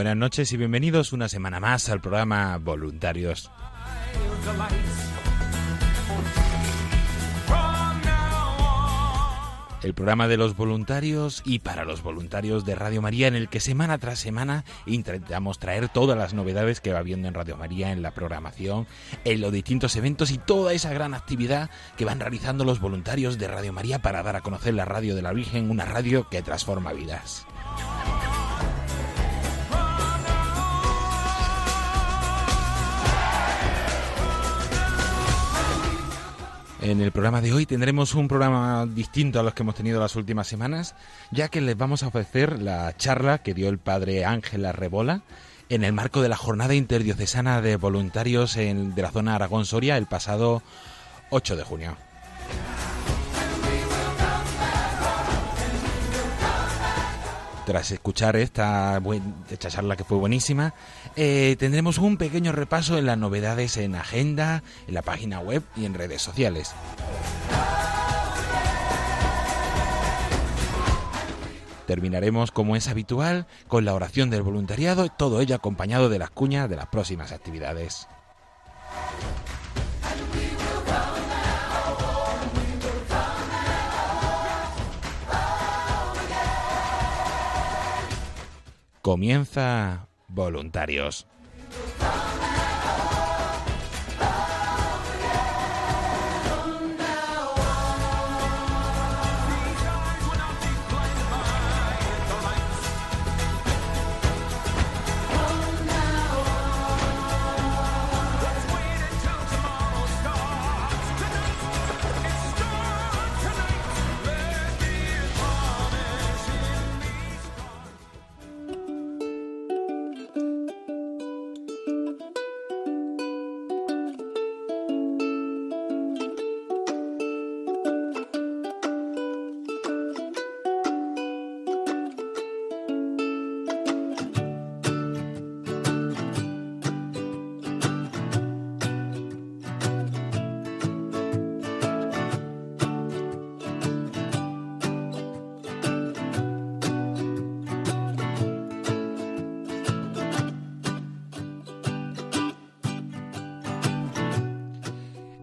Buenas noches y bienvenidos una semana más al programa Voluntarios. El programa de los voluntarios y para los voluntarios de Radio María en el que semana tras semana intentamos traer todas las novedades que va viendo en Radio María, en la programación, en los distintos eventos y toda esa gran actividad que van realizando los voluntarios de Radio María para dar a conocer la radio de la Virgen, una radio que transforma vidas. En el programa de hoy tendremos un programa distinto a los que hemos tenido las últimas semanas, ya que les vamos a ofrecer la charla que dio el padre Ángel Arrebola en el marco de la jornada interdiocesana de voluntarios en- de la zona Aragón-Soria el pasado 8 de junio. Tras escuchar esta, charla que fue buenísima, eh, tendremos un pequeño repaso en las novedades en agenda, en la página web y en redes sociales. Terminaremos, como es habitual, con la oración del voluntariado, todo ello acompañado de las cuñas de las próximas actividades. Comienza Voluntarios.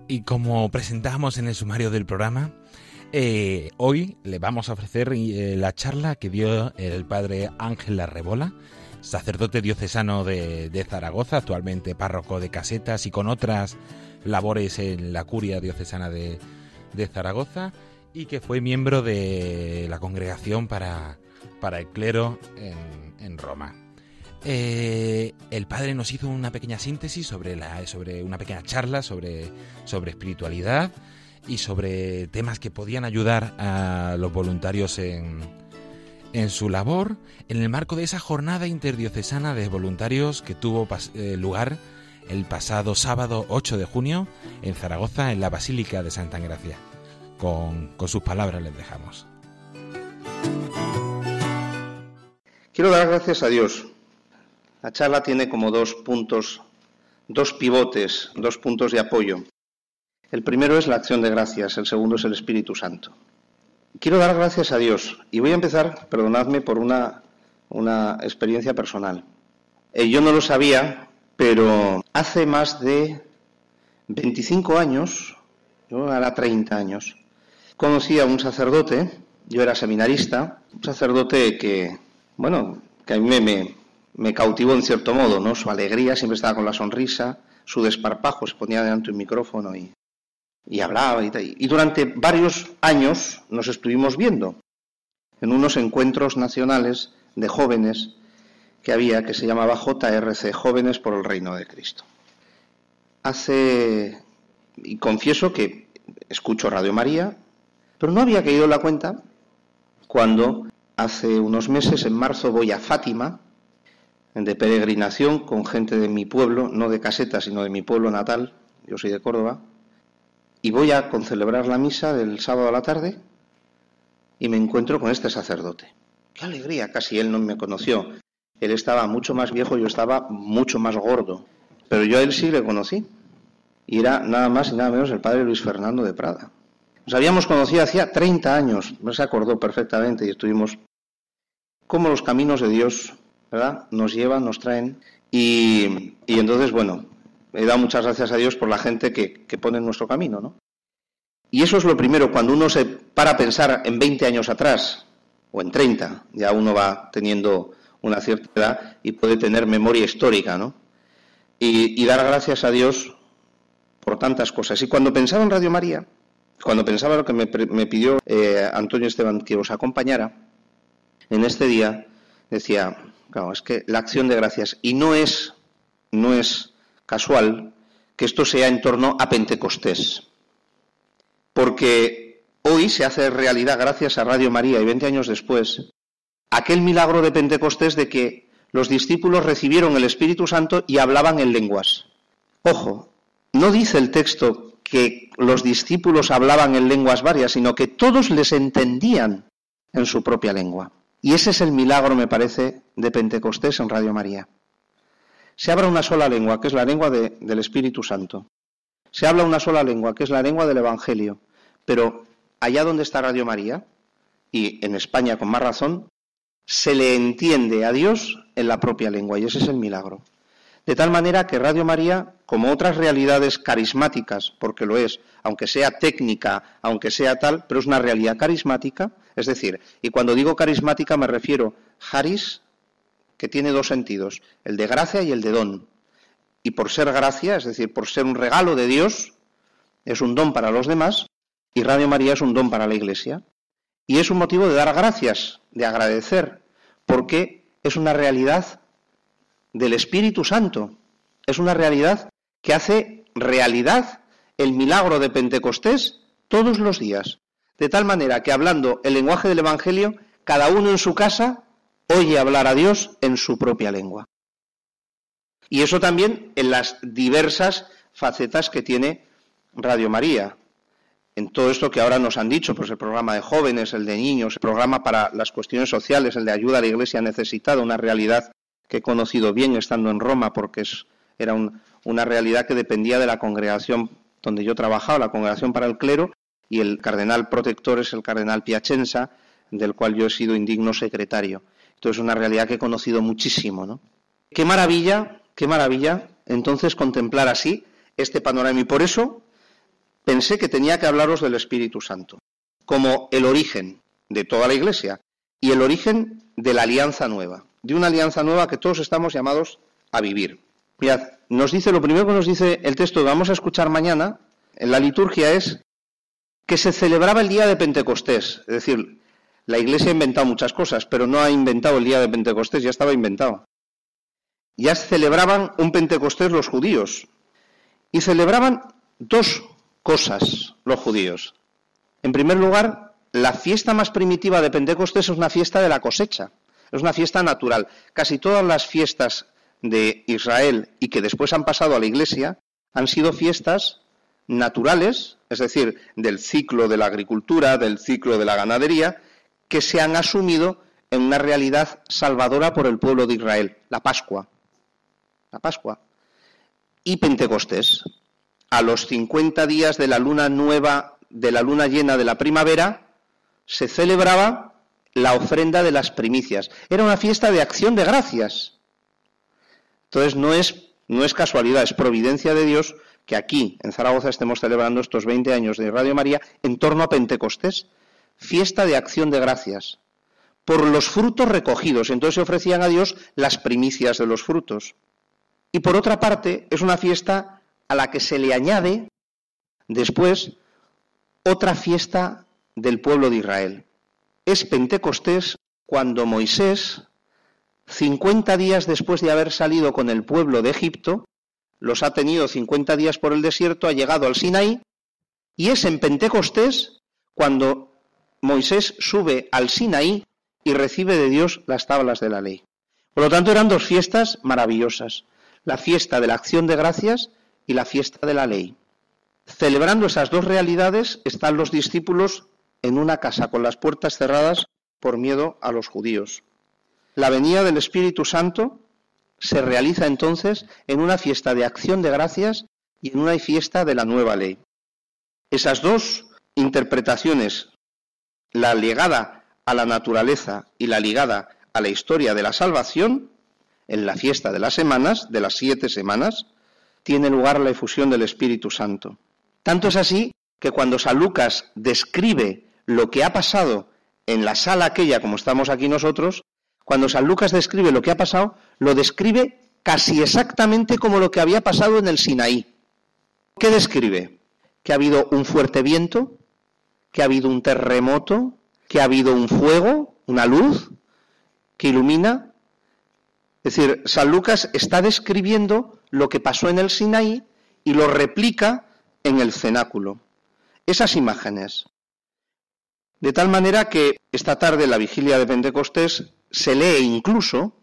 Y como presentamos en el sumario del programa, eh, hoy le vamos a ofrecer eh, la charla que dio el padre Ángel Arrebola, sacerdote diocesano de, Zaragoza, actualmente párroco de casetas y con otras labores en la curia diocesana de, Zaragoza y que fue miembro de la congregación para, para el clero en, Roma. Eh, el padre nos hizo una pequeña síntesis sobre, la, sobre una pequeña charla sobre, sobre espiritualidad y sobre temas que podían ayudar a los voluntarios en, en su labor en el marco de esa jornada interdiocesana de voluntarios que tuvo eh, lugar el pasado sábado 8 de junio en Zaragoza, en la Basílica de Santa Engracia. Con, con sus palabras les dejamos. Quiero dar gracias a Dios. La charla tiene como dos puntos, dos pivotes, dos puntos de apoyo. El primero es la acción de gracias, el segundo es el Espíritu Santo. Quiero dar gracias a Dios y voy a empezar, perdonadme, por una, una experiencia personal. Eh, yo no lo sabía, pero hace más de 25 años, yo era 30 años, conocí a un sacerdote, yo era seminarista, un sacerdote que, bueno, que a mí me, me cautivó en cierto modo, ¿no? Su alegría, siempre estaba con la sonrisa, su desparpajo, se ponía delante de un micrófono y y hablaba y, y durante varios años nos estuvimos viendo en unos encuentros nacionales de jóvenes que había que se llamaba JRC, Jóvenes por el Reino de Cristo. Hace, y confieso que escucho Radio María, pero no había caído en la cuenta cuando hace unos meses, en marzo, voy a Fátima, de peregrinación con gente de mi pueblo, no de caseta, sino de mi pueblo natal, yo soy de Córdoba, y voy a concelebrar la misa del sábado a la tarde y me encuentro con este sacerdote. Qué alegría, casi él no me conoció. Él estaba mucho más viejo, yo estaba mucho más gordo, pero yo a él sí le conocí. Y era nada más y nada menos el padre Luis Fernando de Prada. Nos habíamos conocido hacía 30 años, no se acordó perfectamente y estuvimos como los caminos de Dios, ¿verdad? Nos llevan, nos traen. Y, y entonces, bueno, he dado muchas gracias a Dios por la gente que, pone en nuestro camino, ¿no? Y eso es lo primero, cuando uno se para a pensar en 20 años atrás, o en 30, ya uno va teniendo una cierta edad y puede tener memoria histórica, ¿no? Y, dar gracias a Dios por tantas cosas. Y cuando pensaba en Radio María, cuando pensaba lo que me, pidió eh, Antonio Esteban que os acompañara, en este día decía, claro, es que la acción de gracias, y no es, no es casual que esto sea en torno a Pentecostés. Porque hoy se hace realidad, gracias a Radio María y 20 años después, aquel milagro de Pentecostés de que los discípulos recibieron el Espíritu Santo y hablaban en lenguas. Ojo, no dice el texto que los discípulos hablaban en lenguas varias, sino que todos les entendían en su propia lengua. Y ese es el milagro, me parece, de Pentecostés en Radio María se habla una sola lengua, que es la lengua del Espíritu Santo. Se habla una sola lengua, que es la lengua del Evangelio. Pero allá donde está Radio María, y en España con más razón, se le entiende a Dios en la propia lengua, y ese es el milagro. De tal manera que Radio María, como otras realidades carismáticas, porque lo es, aunque sea técnica, aunque sea tal, pero es una realidad carismática, es decir, y cuando digo carismática me refiero haris, que tiene dos sentidos, el de gracia y el de don. Y por ser gracia, es decir, por ser un regalo de Dios, es un don para los demás, y Radio María es un don para la Iglesia. Y es un motivo de dar gracias, de agradecer, porque es una realidad del Espíritu Santo, es una realidad que hace realidad el milagro de Pentecostés todos los días. De tal manera que hablando el lenguaje del Evangelio, cada uno en su casa oye hablar a Dios en su propia lengua. Y eso también en las diversas facetas que tiene Radio María. En todo esto que ahora nos han dicho, pues el programa de jóvenes, el de niños, el programa para las cuestiones sociales, el de ayuda a la iglesia necesitada, una realidad que he conocido bien estando en Roma, porque es, era una realidad que dependía de la congregación donde yo trabajaba, la congregación para el clero, y el cardenal protector es el cardenal Piacenza, del cual yo he sido indigno secretario. Esto es una realidad que he conocido muchísimo, ¿no? Qué maravilla, qué maravilla entonces contemplar así este panorama. Y por eso pensé que tenía que hablaros del Espíritu Santo, como el origen de toda la Iglesia y el origen de la alianza nueva, de una alianza nueva que todos estamos llamados a vivir. Mirad, nos dice, lo primero que nos dice el texto que vamos a escuchar mañana en la liturgia es que se celebraba el día de Pentecostés. Es decir, la Iglesia ha inventado muchas cosas, pero no ha inventado el día de Pentecostés, ya estaba inventado. Ya celebraban un Pentecostés los judíos. Y celebraban dos cosas los judíos. En primer lugar, la fiesta más primitiva de Pentecostés es una fiesta de la cosecha, es una fiesta natural. Casi todas las fiestas de Israel y que después han pasado a la Iglesia han sido fiestas naturales, es decir, del ciclo de la agricultura, del ciclo de la ganadería, que se han asumido en una realidad salvadora por el pueblo de Israel, la Pascua. La Pascua. Y Pentecostés. A los 50 días de la luna nueva, de la luna llena de la primavera, se celebraba la ofrenda de las primicias. Era una fiesta de acción de gracias. Entonces no es, no es casualidad, es providencia de Dios que aquí, en Zaragoza, estemos celebrando estos 20 años de Radio María en torno a Pentecostés, fiesta de acción de gracias, por los frutos recogidos. Entonces se ofrecían a Dios las primicias de los frutos. Y por otra parte, es una fiesta a la que se le añade después otra fiesta del pueblo de Israel. Es Pentecostés cuando Moisés, 50 días después de haber salido con el pueblo de Egipto, los ha tenido 50 días por el desierto, ha llegado al Sinaí, y es en Pentecostés cuando Moisés sube al Sinaí y recibe de Dios las tablas de la ley. Por lo tanto, eran dos fiestas maravillosas, la fiesta de la acción de gracias y la fiesta de la ley. Celebrando esas dos realidades están los discípulos en una casa con las puertas cerradas por miedo a los judíos. La venida del Espíritu Santo se realiza entonces en una fiesta de acción de gracias y en una fiesta de la nueva ley. Esas dos interpretaciones, la ligada a la naturaleza y la ligada a la historia de la salvación, en la fiesta de las semanas, de las siete semanas, tiene lugar la efusión del Espíritu Santo. Tanto es así que cuando San Lucas describe lo que ha pasado en la sala aquella, como estamos aquí nosotros, cuando San Lucas describe lo que ha pasado, lo describe casi exactamente como lo que había pasado en el Sinaí. ¿Qué describe? Que ha habido un fuerte viento, que ha habido un terremoto, que ha habido un fuego, una luz que ilumina. Es decir, San Lucas está describiendo lo que pasó en el Sinaí y lo replica en el cenáculo. Esas imágenes. De tal manera que esta tarde, la vigilia de Pentecostés, se lee incluso,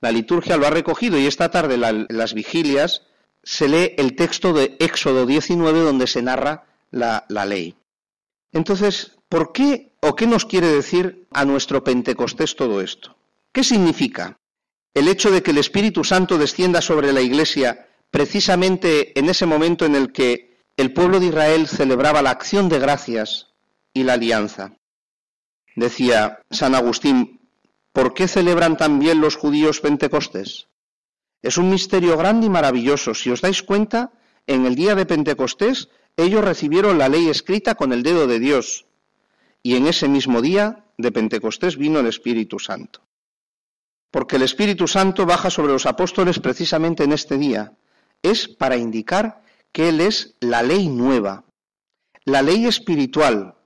la liturgia lo ha recogido y esta tarde en las vigilias se lee el texto de Éxodo 19 donde se narra la, la ley. Entonces, ¿por qué o qué nos quiere decir a nuestro Pentecostés todo esto? ¿Qué significa el hecho de que el Espíritu Santo descienda sobre la Iglesia precisamente en ese momento en el que el pueblo de Israel celebraba la acción de gracias y la alianza? Decía San Agustín, ¿Por qué celebran también los judíos Pentecostés? Es un misterio grande y maravilloso. Si os dais cuenta, en el día de Pentecostés ellos recibieron la ley escrita con el dedo de Dios. Y en ese mismo día de Pentecostés vino el Espíritu Santo. Porque el Espíritu Santo baja sobre los apóstoles precisamente en este día. Es para indicar que Él es la ley nueva, la ley espiritual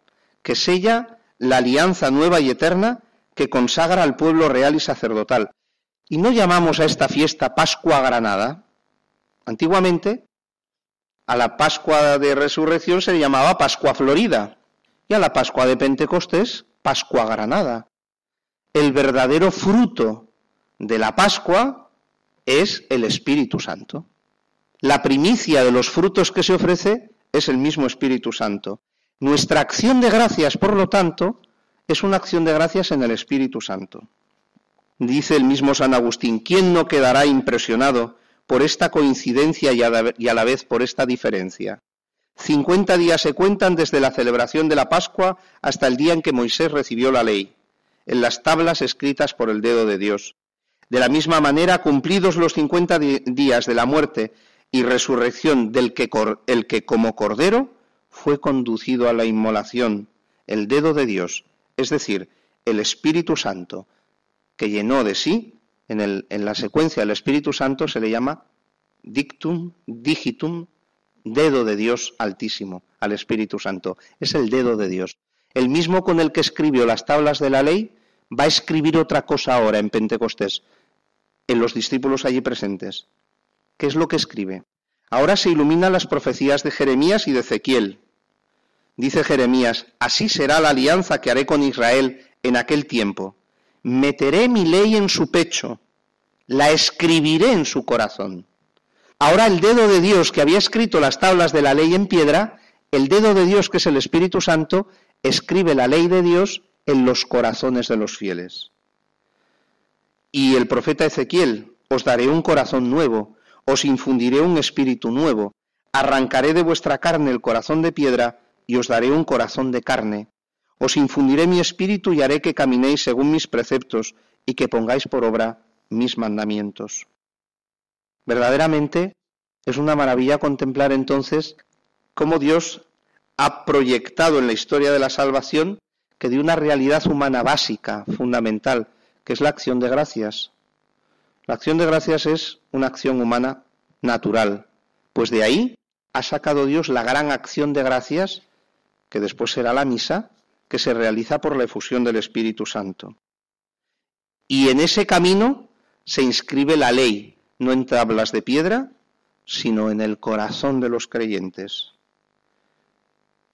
que sella la alianza nueva y eterna que consagra al pueblo real y sacerdotal. Y no llamamos a esta fiesta Pascua Granada. Antiguamente, a la Pascua de Resurrección se llamaba Pascua Florida y a la Pascua de Pentecostés Pascua Granada. El verdadero fruto de la Pascua es el Espíritu Santo. La primicia de los frutos que se ofrece es el mismo Espíritu Santo. Nuestra acción de gracias, por lo tanto, es una acción de gracias en el Espíritu Santo. Dice el mismo San Agustín, ¿quién no quedará impresionado por esta coincidencia y a la vez por esta diferencia? Cincuenta días se cuentan desde la celebración de la Pascua hasta el día en que Moisés recibió la ley, en las tablas escritas por el dedo de Dios. De la misma manera, cumplidos los cincuenta días de la muerte y resurrección del que, el que como cordero fue conducido a la inmolación, el dedo de Dios, es decir, el Espíritu Santo, que llenó de sí, en, el, en la secuencia del Espíritu Santo se le llama dictum, digitum, dedo de Dios altísimo, al Espíritu Santo. Es el dedo de Dios. El mismo con el que escribió las tablas de la ley va a escribir otra cosa ahora en Pentecostés, en los discípulos allí presentes. ¿Qué es lo que escribe? Ahora se iluminan las profecías de Jeremías y de Ezequiel. Dice Jeremías, así será la alianza que haré con Israel en aquel tiempo. Meteré mi ley en su pecho, la escribiré en su corazón. Ahora el dedo de Dios que había escrito las tablas de la ley en piedra, el dedo de Dios que es el Espíritu Santo, escribe la ley de Dios en los corazones de los fieles. Y el profeta Ezequiel, os daré un corazón nuevo, os infundiré un espíritu nuevo, arrancaré de vuestra carne el corazón de piedra y os daré un corazón de carne. Os infundiré mi espíritu y haré que caminéis según mis preceptos y que pongáis por obra mis mandamientos. Verdaderamente es una maravilla contemplar entonces cómo Dios ha proyectado en la historia de la salvación que de una realidad humana básica, fundamental, que es la acción de gracias. La acción de gracias es una acción humana natural, pues de ahí ha sacado Dios la gran acción de gracias, que después será la misa, que se realiza por la efusión del Espíritu Santo. Y en ese camino se inscribe la ley, no en tablas de piedra, sino en el corazón de los creyentes.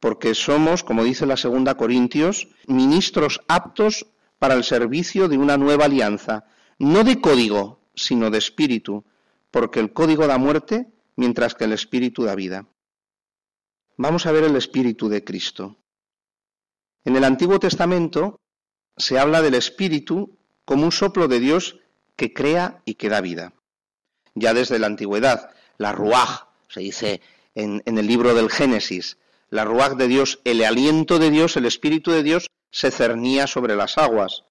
Porque somos, como dice la segunda Corintios, ministros aptos para el servicio de una nueva alianza, no de código, sino de espíritu, porque el código da muerte, mientras que el espíritu da vida. Vamos a ver el espíritu de Cristo. En el Antiguo Testamento se habla del espíritu como un soplo de Dios que crea y que da vida. Ya desde la antigüedad, la ruaj, se dice en, el libro del Génesis, la ruaj de Dios, el aliento de Dios, el espíritu de Dios, se cernía sobre las aguas.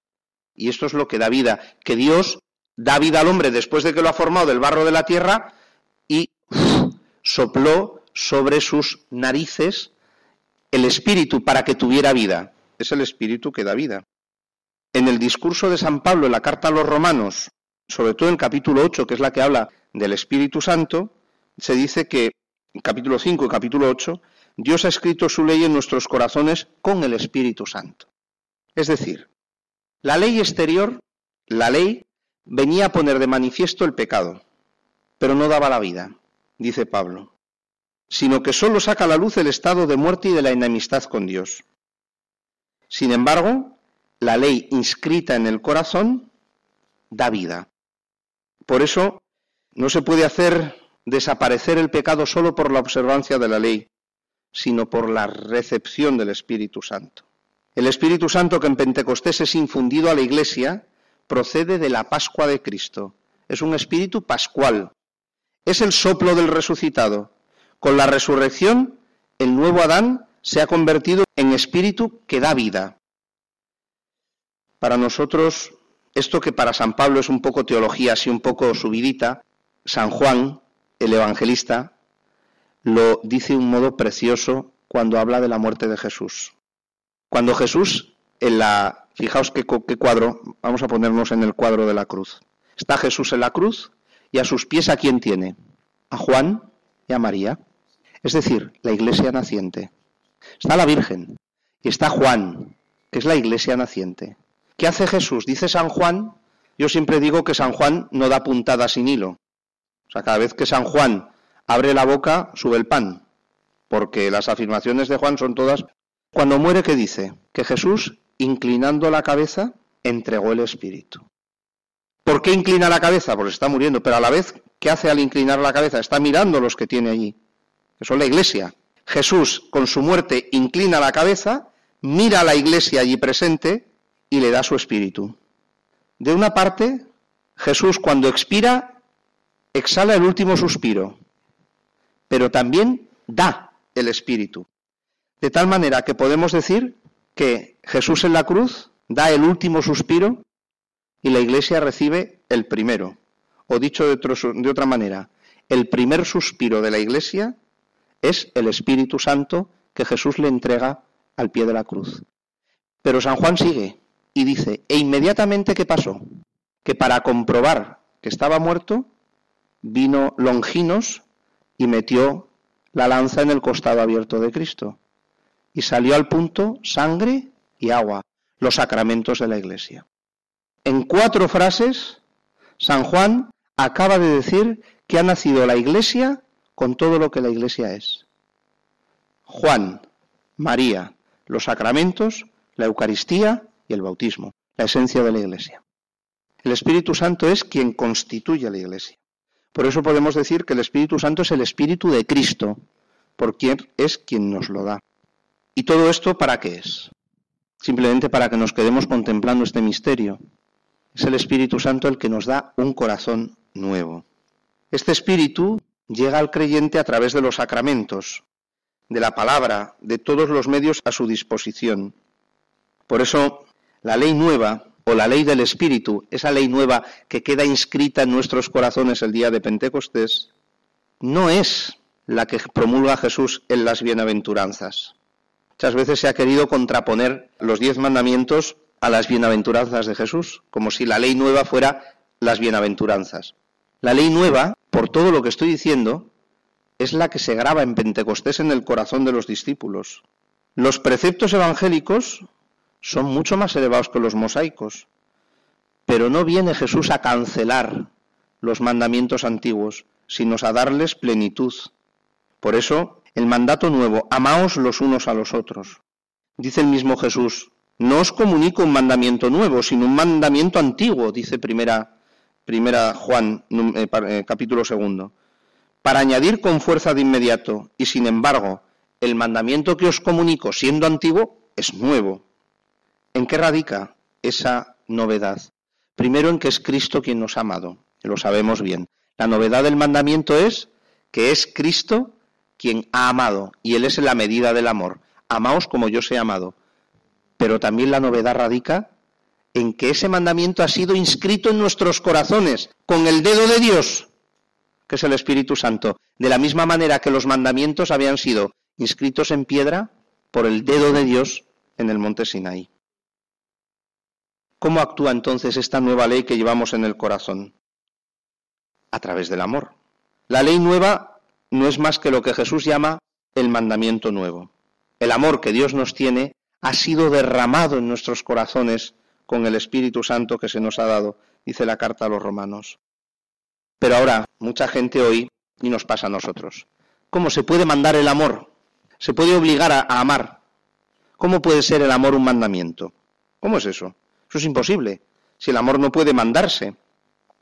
Y esto es lo que da vida, que Dios da vida al hombre después de que lo ha formado del barro de la tierra y sopló sobre sus narices el espíritu para que tuviera vida. Es el espíritu que da vida. En el discurso de San Pablo en la carta a los romanos, sobre todo en capítulo 8, que es la que habla del Espíritu Santo, se dice que, en capítulo 5 y capítulo 8, Dios ha escrito su ley en nuestros corazones con el Espíritu Santo. Es decir, la ley exterior, la ley, venía a poner de manifiesto el pecado, pero no daba la vida, dice Pablo, sino que sólo saca a la luz el estado de muerte y de la enemistad con Dios. Sin embargo, la ley inscrita en el corazón da vida. Por eso no se puede hacer desaparecer el pecado solo por la observancia de la ley, sino por la recepción del Espíritu Santo. El Espíritu Santo que en Pentecostés es infundido a la Iglesia procede de la Pascua de Cristo. Es un espíritu pascual. Es el soplo del resucitado. Con la resurrección, el nuevo Adán se ha convertido en espíritu que da vida. Para nosotros, esto que para San Pablo es un poco teología, así un poco subidita, San Juan, el evangelista, lo dice de un modo precioso cuando habla de la muerte de Jesús. Cuando Jesús, en la, fijaos qué, qué cuadro, vamos a ponernos en el cuadro de la cruz. Está Jesús en la cruz y a sus pies a quién tiene? A Juan y a María. Es decir, la iglesia naciente. Está la Virgen y está Juan, que es la iglesia naciente. ¿Qué hace Jesús? Dice San Juan, yo siempre digo que San Juan no da puntada sin hilo. O sea, cada vez que San Juan abre la boca, sube el pan, porque las afirmaciones de Juan son todas. Cuando muere, ¿qué dice? Que Jesús, inclinando la cabeza, entregó el Espíritu. ¿Por qué inclina la cabeza? Porque está muriendo, pero a la vez, ¿qué hace al inclinar la cabeza? Está mirando los que tiene allí, que son la iglesia. Jesús, con su muerte, inclina la cabeza, mira a la iglesia allí presente y le da su espíritu. De una parte, Jesús cuando expira exhala el último suspiro, pero también da el Espíritu. De tal manera que podemos decir que Jesús en la cruz da el último suspiro y la Iglesia recibe el primero. O dicho de, de otra manera, el primer suspiro de la Iglesia es el Espíritu Santo que Jesús le entrega al pie de la cruz. Pero San Juan sigue y dice, e inmediatamente ¿qué pasó? Que para comprobar que estaba muerto, vino Longinos y metió la lanza en el costado abierto de Cristo. Y salió al punto sangre y agua, los sacramentos de la Iglesia. En cuatro frases, San Juan acaba de decir que ha nacido la Iglesia con todo lo que la Iglesia es. Juan, María, los sacramentos, la Eucaristía y el bautismo, la esencia de la Iglesia. El Espíritu Santo es quien constituye la Iglesia. Por eso podemos decir que el Espíritu Santo es el Espíritu de Cristo, por quien es quien nos lo da. ¿Y todo esto para qué es? Simplemente para que nos quedemos contemplando este misterio. Es el Espíritu Santo el que nos da un corazón nuevo. Este Espíritu llega al creyente a través de los sacramentos, de la palabra, de todos los medios a su disposición. Por eso, la ley nueva o la ley del Espíritu, esa ley nueva que queda inscrita en nuestros corazones el día de Pentecostés, no es la que promulga Jesús en las bienaventuranzas. Muchas veces se ha querido contraponer los diez mandamientos a las bienaventuranzas de Jesús, como si la ley nueva fuera las bienaventuranzas. La ley nueva, por todo lo que estoy diciendo, es la que se graba en Pentecostés en el corazón de los discípulos. Los preceptos evangélicos son mucho más elevados que los mosaicos. Pero no viene Jesús a cancelar los mandamientos antiguos, sino a darles plenitud. Por eso, el mandato nuevo, amaos los unos a los otros. Dice el mismo Jesús, no os comunico un mandamiento nuevo, sino un mandamiento antiguo, dice primera, primera Juan, eh, eh, capítulo segundo, para añadir con fuerza de inmediato, y sin embargo, el mandamiento que os comunico, siendo antiguo, es nuevo. ¿En qué radica esa novedad? Primero en que es Cristo quien nos ha amado, lo sabemos bien. La novedad del mandamiento es que es Cristo quien ha amado y Él es la medida del amor. Amaos como yo os he amado. Pero también la novedad radica en que ese mandamiento ha sido inscrito en nuestros corazones con el dedo de Dios, que es el Espíritu Santo, de la misma manera que los mandamientos habían sido inscritos en piedra por el dedo de Dios en el monte Sinaí. ¿Cómo actúa entonces esta nueva ley que llevamos en el corazón? A través del amor. La ley nueva no es más que lo que Jesús llama el mandamiento nuevo. El amor que Dios nos tiene ha sido derramado en nuestros corazones con el Espíritu Santo que se nos ha dado, dice la carta a los romanos. Pero ahora, mucha gente hoy, y nos pasa a nosotros, ¿cómo se puede mandar el amor? ¿Se puede obligar a, a amar? ¿Cómo puede ser el amor un mandamiento? ¿Cómo es eso? Eso es imposible, si el amor no puede mandarse.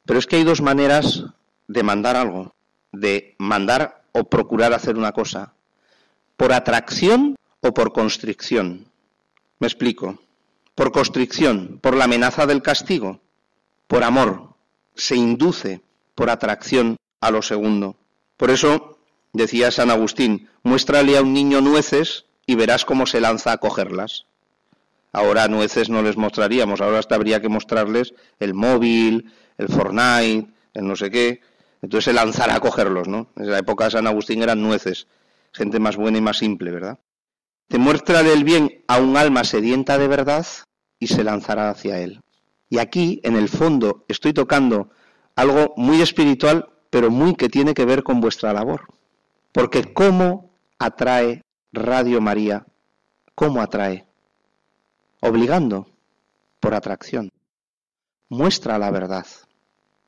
Pero es que hay dos maneras de mandar algo, de mandar o procurar hacer una cosa, por atracción o por constricción. Me explico. Por constricción, por la amenaza del castigo, por amor, se induce por atracción a lo segundo. Por eso, decía San Agustín, muéstrale a un niño nueces y verás cómo se lanza a cogerlas. Ahora nueces no les mostraríamos, ahora hasta habría que mostrarles el móvil, el Fortnite, el no sé qué. Entonces se lanzará a cogerlos, ¿no? En la época de San Agustín eran nueces, gente más buena y más simple, ¿verdad? Te muestra el bien a un alma sedienta de verdad y se lanzará hacia él. Y aquí, en el fondo, estoy tocando algo muy espiritual, pero muy que tiene que ver con vuestra labor. Porque ¿cómo atrae Radio María? ¿Cómo atrae? obligando por atracción. Muestra la verdad.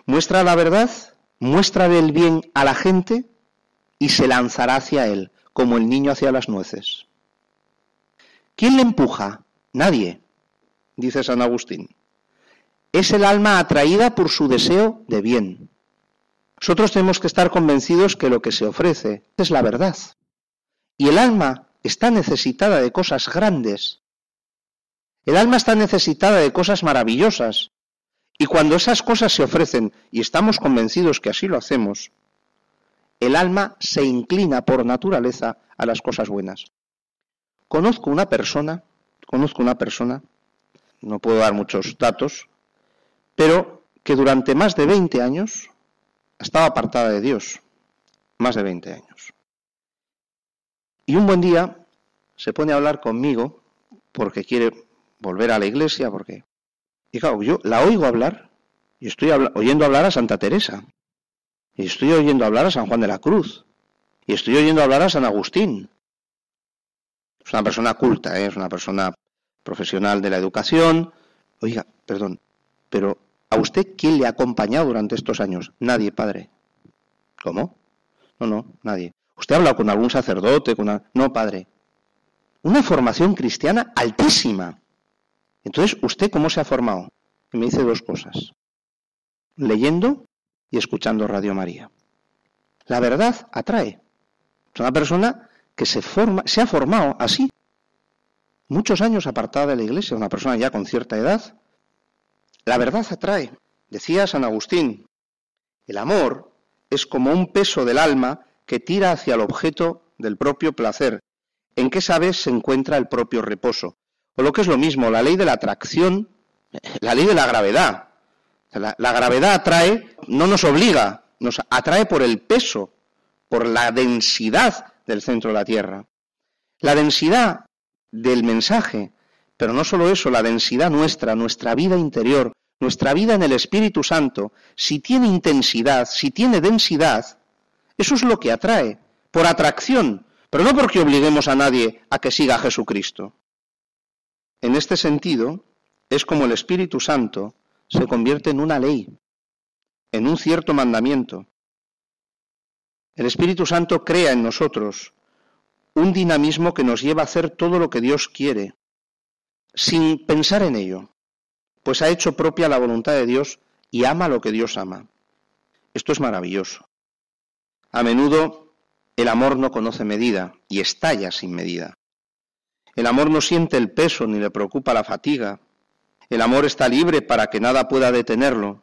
Muestra la verdad, muestra el bien a la gente y se lanzará hacia él, como el niño hacia las nueces. ¿Quién le empuja? Nadie, dice San Agustín. Es el alma atraída por su deseo de bien. Nosotros tenemos que estar convencidos que lo que se ofrece es la verdad. Y el alma está necesitada de cosas grandes, el alma está necesitada de cosas maravillosas. Y cuando esas cosas se ofrecen, y estamos convencidos que así lo hacemos, el alma se inclina por naturaleza a las cosas buenas. Conozco una persona, conozco una persona, no puedo dar muchos datos, pero que durante más de 20 años estaba apartada de Dios, más de 20 años. Y un buen día se pone a hablar conmigo porque quiere volver a la iglesia, porque... Y claro, yo la oigo hablar y estoy oyendo hablar a Santa Teresa. Y estoy oyendo hablar a San Juan de la Cruz. Y estoy oyendo hablar a San Agustín. Es una persona culta, ¿eh? es una persona profesional de la educación. Oiga, perdón, pero ¿a usted quién le ha acompañado durante estos años? Nadie, padre. ¿Cómo? No, no, nadie. ¿Usted ha hablado con algún sacerdote? Con No, padre. Una formación cristiana altísima. Entonces, ¿usted cómo se ha formado? Y me dice dos cosas. Leyendo y escuchando Radio María. La verdad atrae. Es una persona que se, forma, se ha formado así. Muchos años apartada de la iglesia, una persona ya con cierta edad. La verdad atrae. Decía San Agustín, el amor es como un peso del alma que tira hacia el objeto del propio placer, en que sabes se encuentra el propio reposo. O lo que es lo mismo, la ley de la atracción, la ley de la gravedad. La, la gravedad atrae, no nos obliga, nos atrae por el peso, por la densidad del centro de la Tierra. La densidad del mensaje, pero no solo eso, la densidad nuestra, nuestra vida interior, nuestra vida en el Espíritu Santo, si tiene intensidad, si tiene densidad, eso es lo que atrae, por atracción, pero no porque obliguemos a nadie a que siga a Jesucristo. En este sentido, es como el Espíritu Santo se convierte en una ley, en un cierto mandamiento. El Espíritu Santo crea en nosotros un dinamismo que nos lleva a hacer todo lo que Dios quiere, sin pensar en ello, pues ha hecho propia la voluntad de Dios y ama lo que Dios ama. Esto es maravilloso. A menudo el amor no conoce medida y estalla sin medida. El amor no siente el peso ni le preocupa la fatiga. El amor está libre para que nada pueda detenerlo.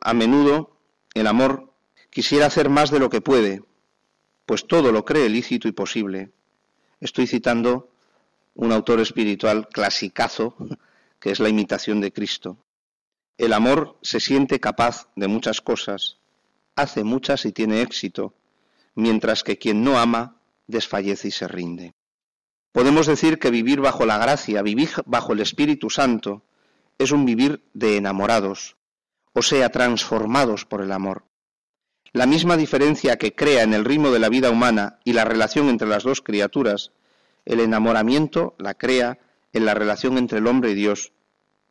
A menudo el amor quisiera hacer más de lo que puede, pues todo lo cree lícito y posible. Estoy citando un autor espiritual clasicazo, que es la imitación de Cristo. El amor se siente capaz de muchas cosas, hace muchas y tiene éxito, mientras que quien no ama desfallece y se rinde. Podemos decir que vivir bajo la gracia, vivir bajo el Espíritu Santo, es un vivir de enamorados, o sea, transformados por el amor. La misma diferencia que crea en el ritmo de la vida humana y la relación entre las dos criaturas, el enamoramiento la crea en la relación entre el hombre y Dios,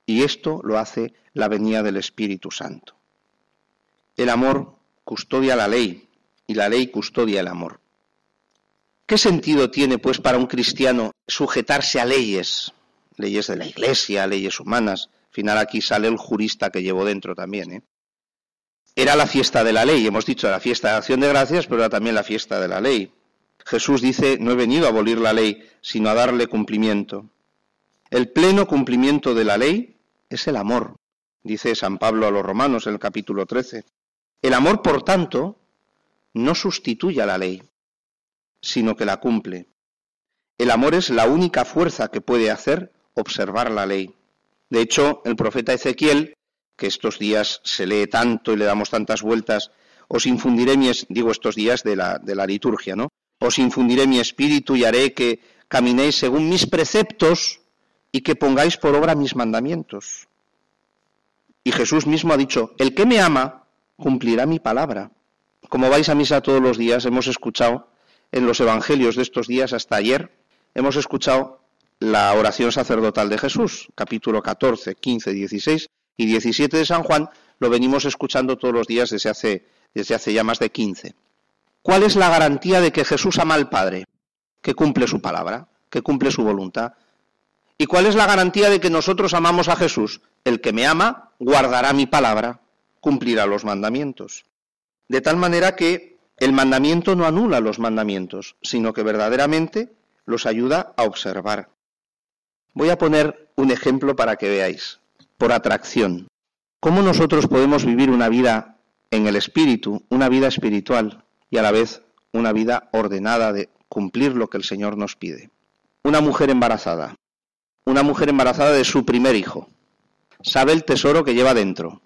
y esto lo hace la venida del Espíritu Santo. El amor custodia la ley, y la ley custodia el amor. ¿Qué sentido tiene, pues, para un cristiano sujetarse a leyes, leyes de la Iglesia, leyes humanas? Al final aquí sale el jurista que llevo dentro también. ¿eh? Era la fiesta de la ley, hemos dicho la fiesta de acción de gracias, pero era también la fiesta de la ley. Jesús dice, no he venido a abolir la ley, sino a darle cumplimiento. El pleno cumplimiento de la ley es el amor, dice San Pablo a los romanos en el capítulo 13. El amor, por tanto, no sustituye a la ley, sino que la cumple. El amor es la única fuerza que puede hacer observar la ley. De hecho, el profeta Ezequiel, que estos días se lee tanto y le damos tantas vueltas, os infundiré mi, digo estos días de la, de la liturgia, ¿no? Os infundiré mi espíritu y haré que caminéis según mis preceptos y que pongáis por obra mis mandamientos. Y Jesús mismo ha dicho, el que me ama cumplirá mi palabra. Como vais a misa todos los días, hemos escuchado en los evangelios de estos días hasta ayer, hemos escuchado la oración sacerdotal de Jesús, capítulo 14, 15, 16 y 17 de San Juan, lo venimos escuchando todos los días desde hace, desde hace ya más de 15. ¿Cuál es la garantía de que Jesús ama al Padre? Que cumple su palabra, que cumple su voluntad. ¿Y cuál es la garantía de que nosotros amamos a Jesús? El que me ama guardará mi palabra, cumplirá los mandamientos. De tal manera que el mandamiento no anula los mandamientos, sino que verdaderamente los ayuda a observar. Voy a poner un ejemplo para que veáis, por atracción. ¿Cómo nosotros podemos vivir una vida en el espíritu, una vida espiritual y a la vez una vida ordenada de cumplir lo que el Señor nos pide? Una mujer embarazada, una mujer embarazada de su primer hijo, sabe el tesoro que lleva dentro.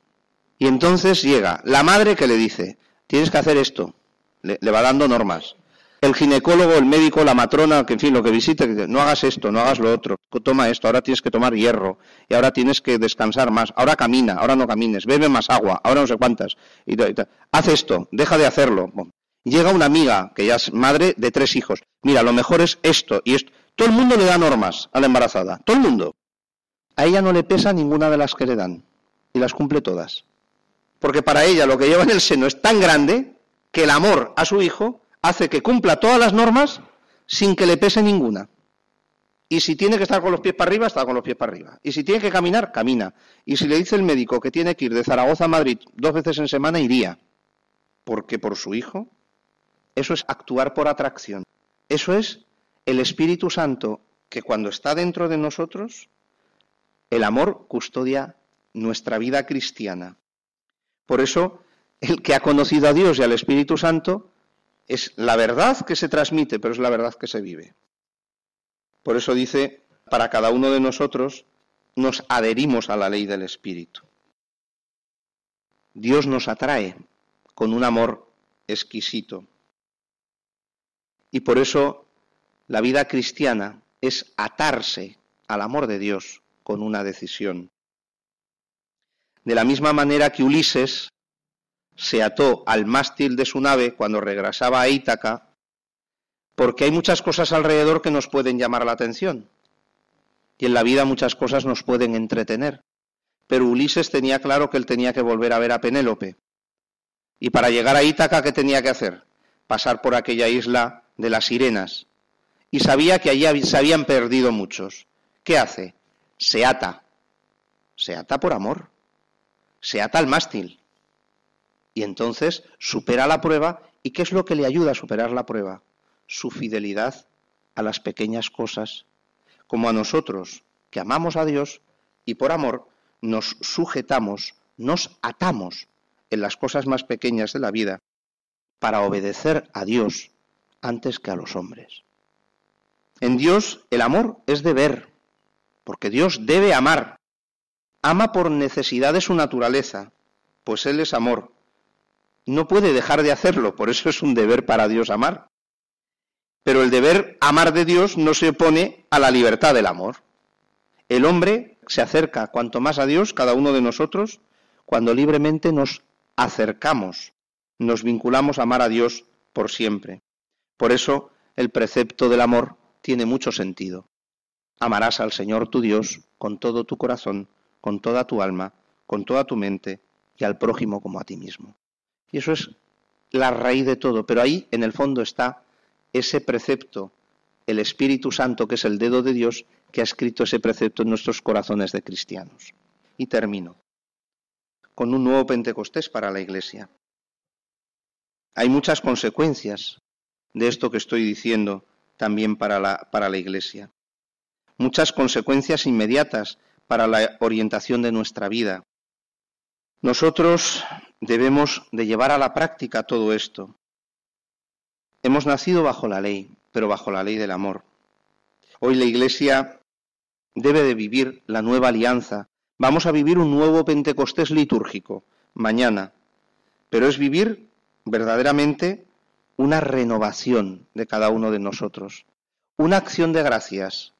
Y entonces llega la madre que le dice, tienes que hacer esto. Le, va dando normas. El ginecólogo, el médico, la matrona, que en fin, lo que visite, que dice, no hagas esto, no hagas lo otro, toma esto, ahora tienes que tomar hierro, y ahora tienes que descansar más, ahora camina, ahora no camines, bebe más agua, ahora no sé cuántas, y, haz esto, deja de hacerlo. Llega una amiga, que ya es madre de tres hijos, mira, lo mejor es esto y esto. Todo el mundo le da normas a la embarazada, todo el mundo. A ella no le pesa ninguna de las que le dan, y las cumple todas. Porque para ella lo que lleva en el seno es tan grande que el amor a su hijo hace que cumpla todas las normas sin que le pese ninguna. Y si tiene que estar con los pies para arriba, está con los pies para arriba. Y si tiene que caminar, camina. Y si le dice el médico que tiene que ir de Zaragoza a Madrid dos veces en semana, iría. Porque por su hijo, eso es actuar por atracción. Eso es el Espíritu Santo que cuando está dentro de nosotros, el amor custodia nuestra vida cristiana. Por eso, el que ha conocido a Dios y al Espíritu Santo es la verdad que se transmite, pero es la verdad que se vive. Por eso dice, para cada uno de nosotros nos adherimos a la ley del Espíritu. Dios nos atrae con un amor exquisito. Y por eso la vida cristiana es atarse al amor de Dios con una decisión. De la misma manera que Ulises se ató al mástil de su nave cuando regresaba a Ítaca, porque hay muchas cosas alrededor que nos pueden llamar la atención. Y en la vida muchas cosas nos pueden entretener. Pero Ulises tenía claro que él tenía que volver a ver a Penélope. Y para llegar a Ítaca, ¿qué tenía que hacer? Pasar por aquella isla de las sirenas. Y sabía que allí se habían perdido muchos. ¿Qué hace? Se ata. Se ata por amor. Se ata al mástil. Y entonces supera la prueba. ¿Y qué es lo que le ayuda a superar la prueba? Su fidelidad a las pequeñas cosas, como a nosotros, que amamos a Dios y por amor nos sujetamos, nos atamos en las cosas más pequeñas de la vida para obedecer a Dios antes que a los hombres. En Dios el amor es deber, porque Dios debe amar. Ama por necesidad de su naturaleza, pues Él es amor no puede dejar de hacerlo, por eso es un deber para Dios amar. Pero el deber amar de Dios no se opone a la libertad del amor. El hombre se acerca cuanto más a Dios, cada uno de nosotros, cuando libremente nos acercamos, nos vinculamos a amar a Dios por siempre. Por eso el precepto del amor tiene mucho sentido. Amarás al Señor tu Dios con todo tu corazón, con toda tu alma, con toda tu mente y al prójimo como a ti mismo. Y eso es la raíz de todo, pero ahí en el fondo está ese precepto, el Espíritu Santo, que es el dedo de Dios, que ha escrito ese precepto en nuestros corazones de cristianos. Y termino con un nuevo Pentecostés para la Iglesia. Hay muchas consecuencias de esto que estoy diciendo también para la, para la Iglesia. Muchas consecuencias inmediatas para la orientación de nuestra vida. Nosotros debemos de llevar a la práctica todo esto. Hemos nacido bajo la ley, pero bajo la ley del amor. Hoy la Iglesia debe de vivir la nueva alianza. Vamos a vivir un nuevo Pentecostés litúrgico mañana, pero es vivir verdaderamente una renovación de cada uno de nosotros, una acción de gracias,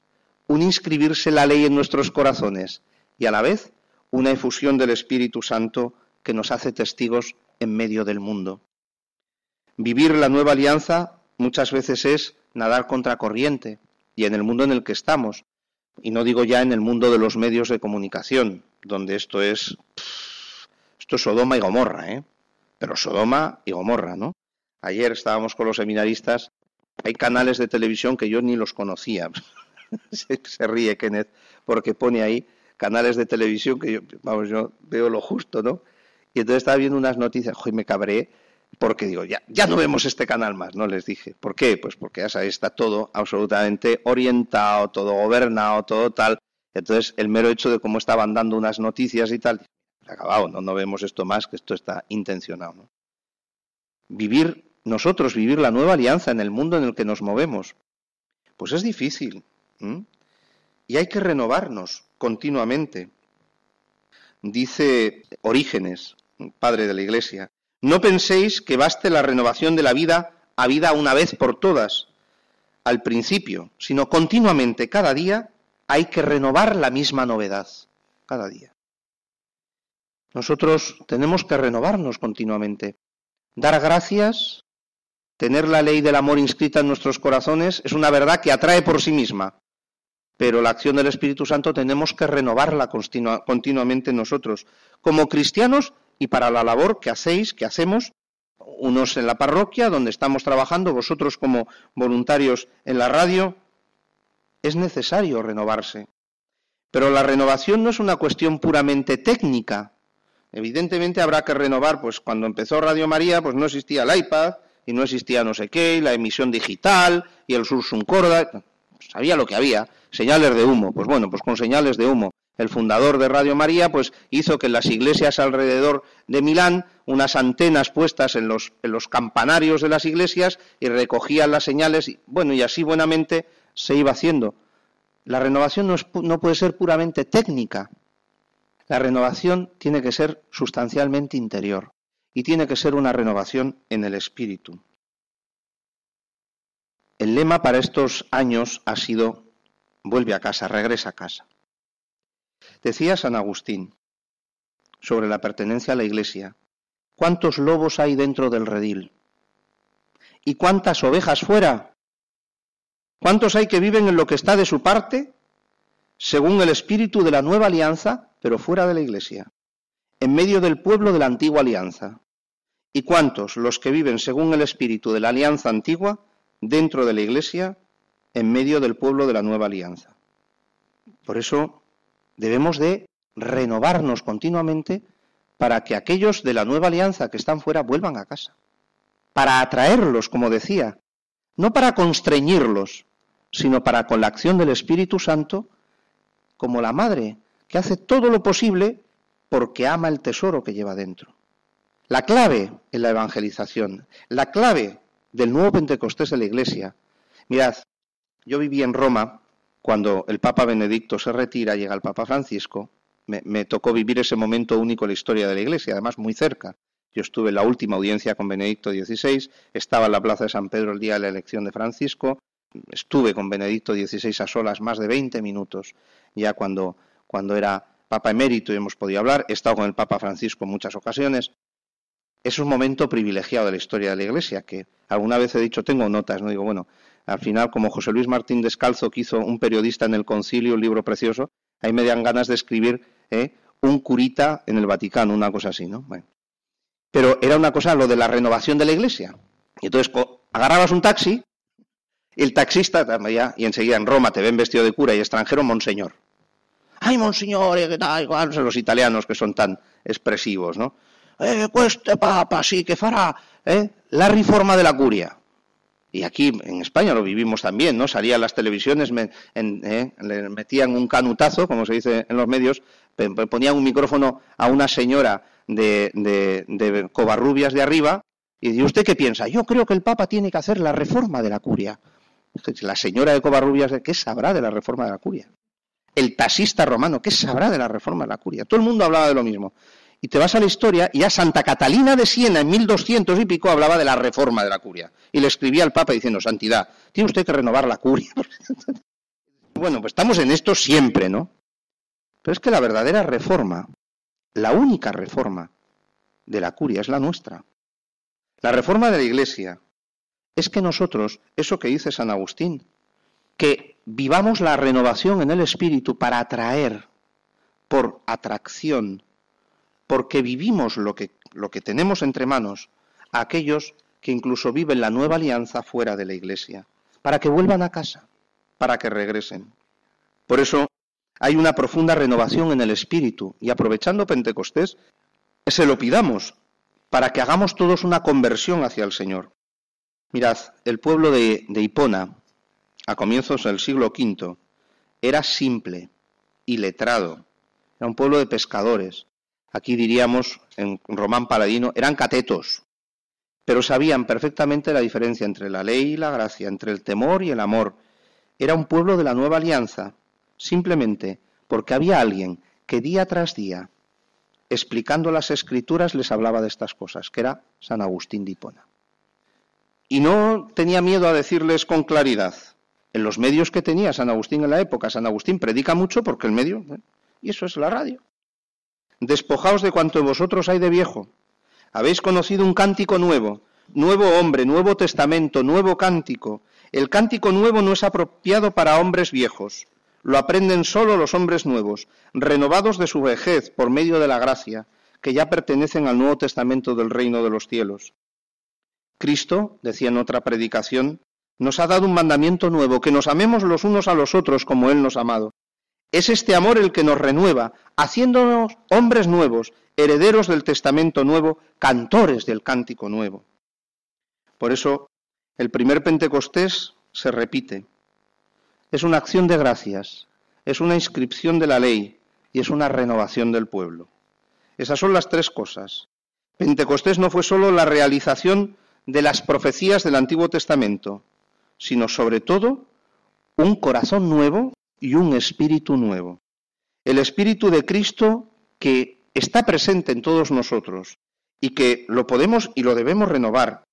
un inscribirse la ley en nuestros corazones y a la vez una efusión del Espíritu Santo que nos hace testigos en medio del mundo. Vivir la nueva alianza muchas veces es nadar contra corriente y en el mundo en el que estamos, y no digo ya en el mundo de los medios de comunicación, donde esto es esto es Sodoma y Gomorra, ¿eh? Pero Sodoma y Gomorra, ¿no? Ayer estábamos con los seminaristas, hay canales de televisión que yo ni los conocía. se, se ríe Kenneth porque pone ahí canales de televisión que yo, vamos, yo veo lo justo, ¿no? Y entonces estaba viendo unas noticias, y me cabré, porque digo, ya, ya no vemos este canal más, ¿no? Les dije. ¿Por qué? Pues porque ya está todo absolutamente orientado, todo gobernado, todo tal. Entonces, el mero hecho de cómo estaban dando unas noticias y tal, acabado, ¿no? No vemos esto más, que esto está intencionado. Vivir, nosotros, vivir la nueva alianza en el mundo en el que nos movemos, pues es difícil. Y hay que renovarnos continuamente. Dice Orígenes, padre de la Iglesia, no penséis que baste la renovación de la vida habida una vez por todas al principio, sino continuamente, cada día, hay que renovar la misma novedad, cada día. Nosotros tenemos que renovarnos continuamente. Dar gracias, tener la ley del amor inscrita en nuestros corazones, es una verdad que atrae por sí misma. Pero la acción del Espíritu Santo tenemos que renovarla continuamente nosotros, como cristianos y para la labor que hacéis, que hacemos, unos en la parroquia, donde estamos trabajando, vosotros como voluntarios en la radio, es necesario renovarse. Pero la renovación no es una cuestión puramente técnica, Evidentemente habrá que renovar, pues cuando empezó Radio María, pues no existía el iPad y no existía no sé qué, y la emisión digital y el Sursum Corda, sabía lo que había, señales de humo. Pues bueno, pues con señales de humo. El fundador de Radio María, pues hizo que en las iglesias alrededor de Milán, unas antenas puestas en los, campanarios de las iglesias y recogían las señales, y, bueno, y así buenamente se iba haciendo. La renovación no, no puede ser puramente técnica, la renovación tiene que ser sustancialmente interior y tiene que ser una renovación en el espíritu. El lema para estos años ha sido vuelve a casa, regresa a casa. Decía San Agustín sobre la pertenencia a la Iglesia, ¿cuántos lobos hay dentro del redil? ¿Y cuántas ovejas fuera? ¿Cuántos hay que viven en lo que está de su parte, según el espíritu de la nueva alianza, pero fuera de la Iglesia, en medio del pueblo de la antigua alianza. ¿Y cuántos los que viven según el espíritu de la alianza antigua, dentro de la Iglesia, en medio del pueblo de la nueva alianza? Por eso debemos de renovarnos continuamente para que aquellos de la nueva alianza que están fuera vuelvan a casa, para atraerlos, como decía, no para constreñirlos, sino para con la acción del Espíritu Santo, como la madre que hace todo lo posible porque ama el tesoro que lleva dentro. La clave en la evangelización, la clave del nuevo Pentecostés de la Iglesia. Mirad, yo viví en Roma cuando el Papa Benedicto se retira, llega el Papa Francisco. Me, tocó vivir ese momento único en la historia de la Iglesia, además muy cerca. Yo estuve en la última audiencia con Benedicto XVI, estaba en la Plaza de San Pedro el día de la elección de Francisco, estuve con Benedicto XVI a solas más de 20 minutos, ya cuando cuando era Papa emérito y hemos podido hablar, he estado con el Papa Francisco en muchas ocasiones. Es un momento privilegiado de la historia de la Iglesia, que alguna vez he dicho, tengo notas, no digo, bueno, al final, como José Luis Martín Descalzo, que hizo un periodista en el concilio, un libro precioso, ahí me dan ganas de escribir ¿eh? un curita en el Vaticano, una cosa así, ¿no? Bueno. Pero era una cosa, lo de la renovación de la Iglesia. Y entonces agarrabas un taxi, el taxista, y enseguida en Roma te ven vestido de cura y extranjero, monseñor ay, monseñor, ¿qué tal? Los italianos que son tan expresivos, ¿no? Eh, este papa sí que fará eh, la reforma de la curia. Y aquí en España lo vivimos también, ¿no? Salían las televisiones, eh, le metían un canutazo, como se dice en los medios, ponían un micrófono a una señora de, de, de Covarrubias de arriba y dice, ¿usted qué piensa? Yo creo que el Papa tiene que hacer la reforma de la curia. La señora de Covarrubias, ¿qué sabrá de la reforma de la curia? el taxista romano, ¿qué sabrá de la reforma de la curia? Todo el mundo hablaba de lo mismo. Y te vas a la historia y a Santa Catalina de Siena en 1200 y pico hablaba de la reforma de la curia. Y le escribía al Papa diciendo, Santidad, tiene usted que renovar la curia. bueno, pues estamos en esto siempre, ¿no? Pero es que la verdadera reforma, la única reforma de la curia es la nuestra. La reforma de la Iglesia es que nosotros, eso que dice San Agustín, que vivamos la renovación en el espíritu para atraer por atracción, porque vivimos lo que, lo que tenemos entre manos a aquellos que incluso viven la nueva alianza fuera de la iglesia, para que vuelvan a casa, para que regresen. Por eso hay una profunda renovación en el espíritu y aprovechando Pentecostés, se lo pidamos para que hagamos todos una conversión hacia el Señor. Mirad, el pueblo de, de Hipona, a comienzos del siglo V, era simple y letrado. Era un pueblo de pescadores. Aquí diríamos, en Román Paladino, eran catetos, pero sabían perfectamente la diferencia entre la ley y la gracia, entre el temor y el amor. Era un pueblo de la nueva alianza, simplemente porque había alguien que día tras día, explicando las escrituras, les hablaba de estas cosas, que era San Agustín de Hipona. y no tenía miedo a decirles con claridad. En los medios que tenía San Agustín en la época, San Agustín predica mucho porque el medio, ¿eh? y eso es la radio. Despojaos de cuanto en vosotros hay de viejo. Habéis conocido un cántico nuevo, nuevo hombre, nuevo testamento, nuevo cántico. El cántico nuevo no es apropiado para hombres viejos. Lo aprenden solo los hombres nuevos, renovados de su vejez por medio de la gracia, que ya pertenecen al Nuevo Testamento del reino de los cielos. Cristo, decía en otra predicación, nos ha dado un mandamiento nuevo, que nos amemos los unos a los otros como Él nos ha amado. Es este amor el que nos renueva, haciéndonos hombres nuevos, herederos del Testamento nuevo, cantores del cántico nuevo. Por eso, el primer Pentecostés se repite. Es una acción de gracias, es una inscripción de la ley y es una renovación del pueblo. Esas son las tres cosas. Pentecostés no fue solo la realización de las profecías del Antiguo Testamento, sino sobre todo un corazón nuevo y un espíritu nuevo. El espíritu de Cristo que está presente en todos nosotros y que lo podemos y lo debemos renovar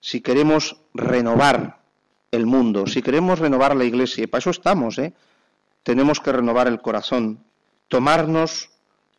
si queremos renovar el mundo, si queremos renovar la iglesia, y para eso estamos, ¿eh? tenemos que renovar el corazón, tomarnos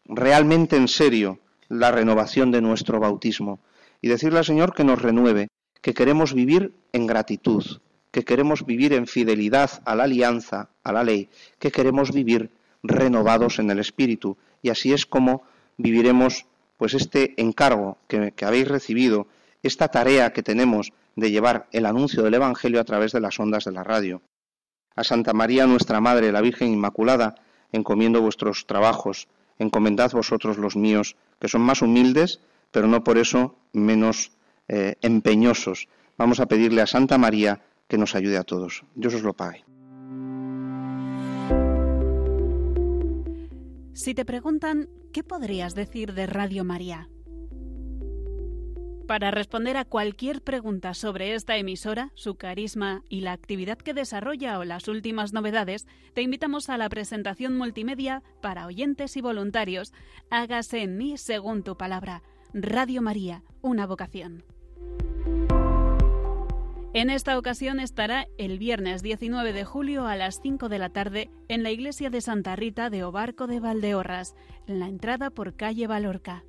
realmente en serio la renovación de nuestro bautismo y decirle al Señor que nos renueve, que queremos vivir en gratitud, que queremos vivir en fidelidad a la alianza, a la ley, que queremos vivir renovados en el Espíritu. Y así es como viviremos pues este encargo que, habéis recibido, esta tarea que tenemos de llevar el anuncio del Evangelio a través de las ondas de la radio. A Santa María, nuestra Madre, la Virgen Inmaculada, encomiendo vuestros trabajos, encomendad vosotros los míos, que son más humildes, pero no por eso menos eh, empeñosos. Vamos a pedirle a Santa María que nos ayude a todos. Dios os lo pague. Si te preguntan, ¿qué podrías decir de Radio María? Para responder a cualquier pregunta sobre esta emisora, su carisma y la actividad que desarrolla o las últimas novedades, te invitamos a la presentación multimedia para oyentes y voluntarios. Hágase en mí según tu palabra. Radio María, una vocación. En esta ocasión estará el viernes 19 de julio a las 5 de la tarde en la iglesia de Santa Rita de Obarco de Valdeorras, en la entrada por calle Valorca.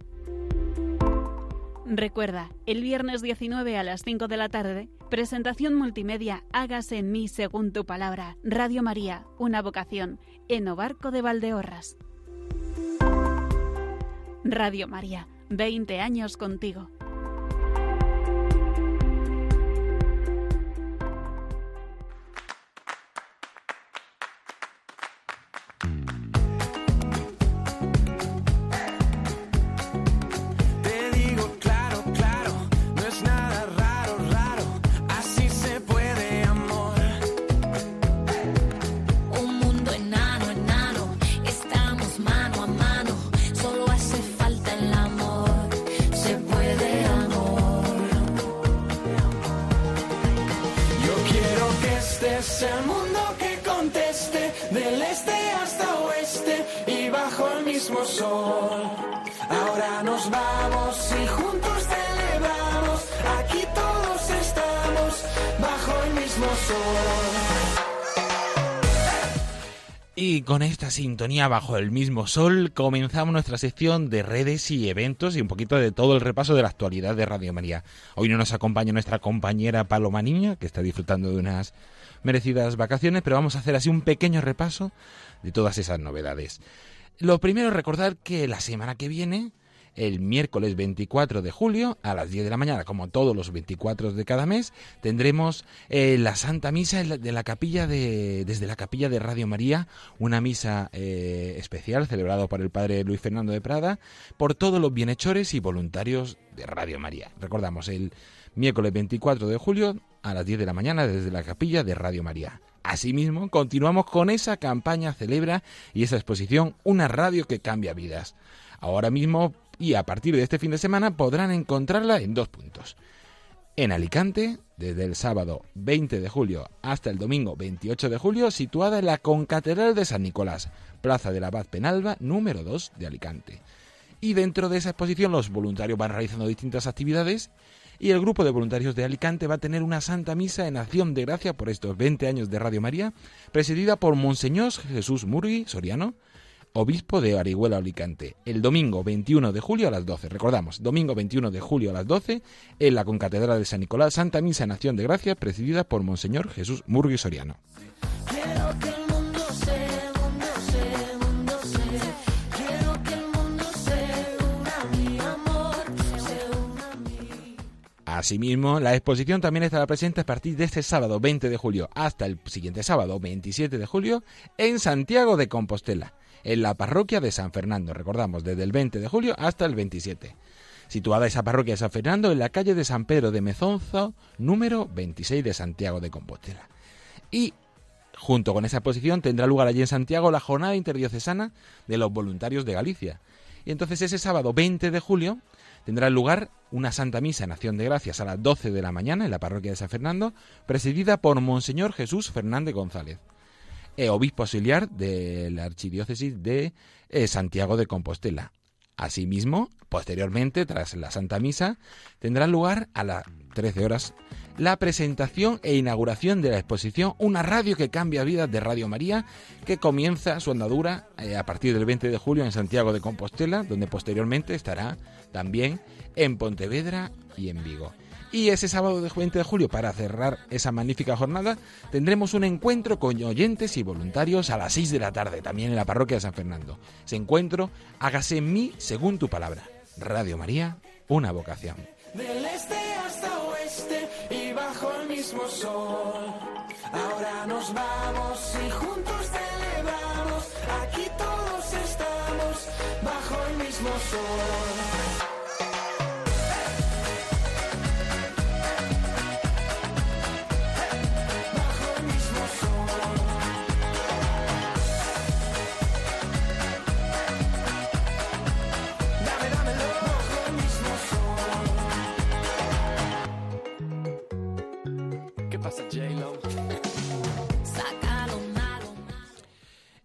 Recuerda, el viernes 19 a las 5 de la tarde, presentación multimedia Hágase en mí según tu palabra, Radio María, una vocación, en Obarco de Valdeorras. Radio María, 20 años contigo. Sintonía bajo el mismo sol comenzamos nuestra sección de redes y eventos y un poquito de todo el repaso de la actualidad de Radio María. Hoy no nos acompaña nuestra compañera Paloma Niña, que está disfrutando de unas merecidas vacaciones, pero vamos a hacer así un pequeño repaso de todas esas novedades. Lo primero recordar que la semana que viene el miércoles 24 de julio a las 10 de la mañana, como todos los 24 de cada mes, tendremos eh, la Santa Misa de la capilla de, desde la capilla de Radio María, una misa eh, especial celebrada por el Padre Luis Fernando de Prada, por todos los bienhechores y voluntarios de Radio María. Recordamos, el miércoles 24 de julio a las 10 de la mañana desde la capilla de Radio María. Asimismo, continuamos con esa campaña Celebra y esa exposición Una radio que cambia vidas. Ahora mismo y a partir de este fin de semana podrán encontrarla en dos puntos. En Alicante, desde el sábado 20 de julio hasta el domingo 28 de julio, situada en la Concatedral de San Nicolás, Plaza de la Paz Penalba, número 2 de Alicante. Y dentro de esa exposición los voluntarios van realizando distintas actividades Y el grupo de voluntarios de Alicante va a tener una Santa Misa en acción de gracia por estos 20 años de Radio María, presidida por Monseñor Jesús Murgui Soriano, obispo de Arihuela Alicante, el domingo 21 de julio a las 12. Recordamos, domingo 21 de julio a las 12 en la Concatedral de San Nicolás, Santa Misa en Acción de Gracia, presidida por Monseñor Jesús Murgui Soriano. Asimismo, la exposición también estará presente a partir de este sábado 20 de julio hasta el siguiente sábado 27 de julio en Santiago de Compostela en la parroquia de San Fernando. Recordamos, desde el 20 de julio hasta el 27. Situada esa parroquia de San Fernando en la calle de San Pedro de Mezonzo, número 26 de Santiago de Compostela. Y junto con esa exposición tendrá lugar allí en Santiago la jornada interdiocesana de los voluntarios de Galicia. Y entonces ese sábado 20 de julio tendrá lugar una Santa Misa en Acción de Gracias a las 12 de la mañana en la parroquia de San Fernando, presidida por Monseñor Jesús Fernández González. Eh, obispo auxiliar de la Archidiócesis de eh, Santiago de Compostela. Asimismo, posteriormente, tras la Santa Misa, tendrá lugar a las 13 horas la presentación e inauguración de la exposición Una radio que cambia vidas de Radio María, que comienza su andadura eh, a partir del 20 de julio en Santiago de Compostela, donde posteriormente estará también en Pontevedra y en Vigo. Y ese sábado de 20 de julio, para cerrar esa magnífica jornada, tendremos un encuentro con oyentes y voluntarios a las 6 de la tarde, también en la parroquia de San Fernando. Ese encuentro, hágase en mí según tu palabra. Radio María, una vocación. Del este hasta oeste y bajo el mismo sol. Ahora nos vamos y juntos celebramos. Aquí todos estamos bajo el mismo sol.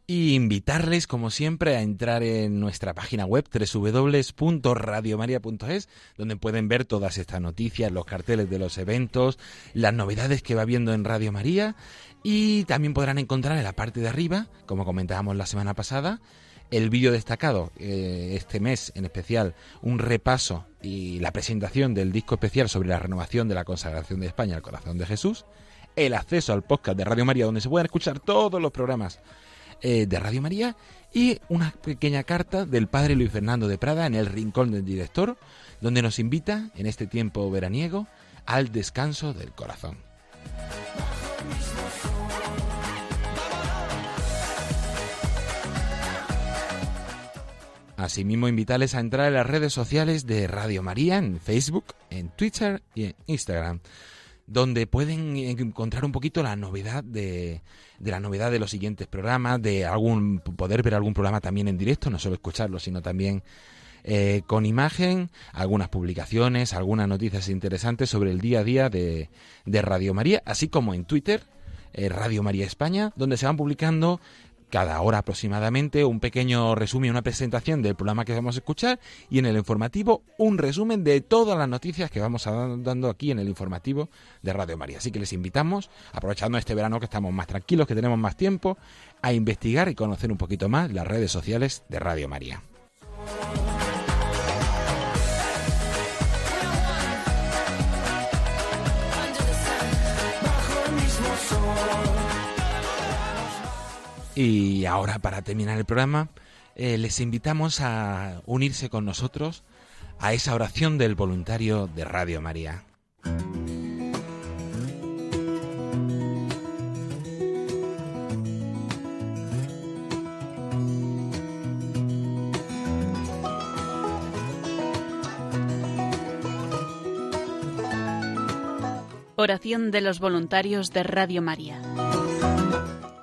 Y invitarles, como siempre, a entrar en nuestra página web www.radiomaria.es, donde pueden ver todas estas noticias, los carteles de los eventos, las novedades que va viendo en Radio María, y también podrán encontrar en la parte de arriba, como comentábamos la semana pasada, el vídeo destacado eh, este mes en especial, un repaso y la presentación del disco especial sobre la renovación de la consagración de España al corazón de Jesús, el acceso al podcast de Radio María donde se pueden escuchar todos los programas eh, de Radio María y una pequeña carta del padre Luis Fernando de Prada en el rincón del director, donde nos invita en este tiempo veraniego al descanso del corazón. Asimismo, invitarles a entrar en las redes sociales de Radio María, en Facebook, en Twitter y en Instagram, donde pueden encontrar un poquito la novedad de, de la novedad de los siguientes programas, de algún poder ver algún programa también en directo, no solo escucharlo, sino también eh, con imagen, algunas publicaciones, algunas noticias interesantes sobre el día a día de, de Radio María, así como en Twitter, eh, Radio María España, donde se van publicando cada hora aproximadamente un pequeño resumen, una presentación del programa que vamos a escuchar y en el informativo un resumen de todas las noticias que vamos dando aquí en el informativo de Radio María. Así que les invitamos, aprovechando este verano que estamos más tranquilos, que tenemos más tiempo, a investigar y conocer un poquito más las redes sociales de Radio María. Y ahora, para terminar el programa, eh, les invitamos a unirse con nosotros a esa oración del voluntario de Radio María. Oración de los voluntarios de Radio María.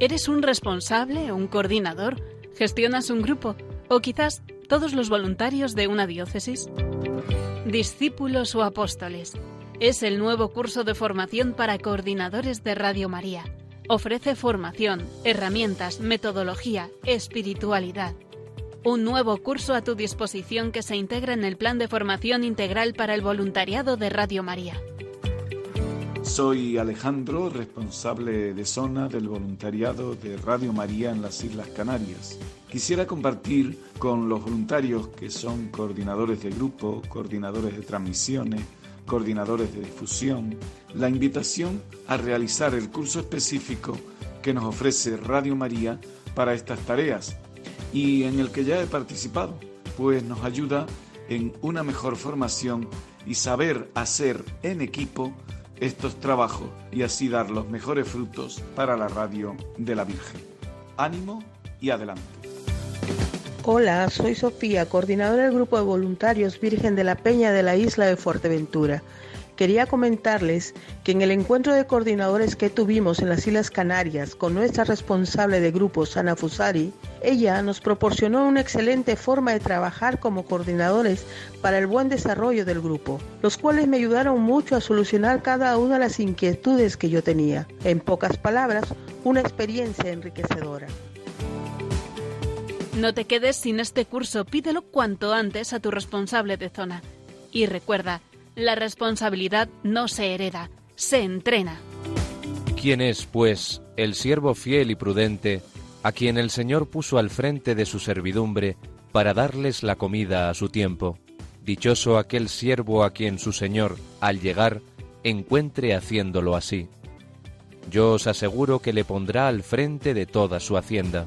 ¿Eres un responsable, un coordinador? ¿Gestionas un grupo? ¿O quizás todos los voluntarios de una diócesis? Discípulos o apóstoles. Es el nuevo curso de formación para coordinadores de Radio María. Ofrece formación, herramientas, metodología, espiritualidad. Un nuevo curso a tu disposición que se integra en el plan de formación integral para el voluntariado de Radio María. Soy Alejandro, responsable de zona del voluntariado de Radio María en las Islas Canarias. Quisiera compartir con los voluntarios que son coordinadores de grupo, coordinadores de transmisiones, coordinadores de difusión, la invitación a realizar el curso específico que nos ofrece Radio María para estas tareas y en el que ya he participado, pues nos ayuda en una mejor formación y saber hacer en equipo estos trabajos y así dar los mejores frutos para la radio de la Virgen. Ánimo y adelante. Hola, soy Sofía, coordinadora del grupo de voluntarios Virgen de la Peña de la isla de Fuerteventura. Quería comentarles que en el encuentro de coordinadores que tuvimos en las Islas Canarias con nuestra responsable de grupo, Sana Fusari, ella nos proporcionó una excelente forma de trabajar como coordinadores para el buen desarrollo del grupo, los cuales me ayudaron mucho a solucionar cada una de las inquietudes que yo tenía. En pocas palabras, una experiencia enriquecedora. No te quedes sin este curso, pídelo cuanto antes a tu responsable de zona. Y recuerda, la responsabilidad no se hereda, se entrena. ¿Quién es, pues, el siervo fiel y prudente a quien el Señor puso al frente de su servidumbre para darles la comida a su tiempo? Dichoso aquel siervo a quien su Señor, al llegar, encuentre haciéndolo así. Yo os aseguro que le pondrá al frente de toda su hacienda.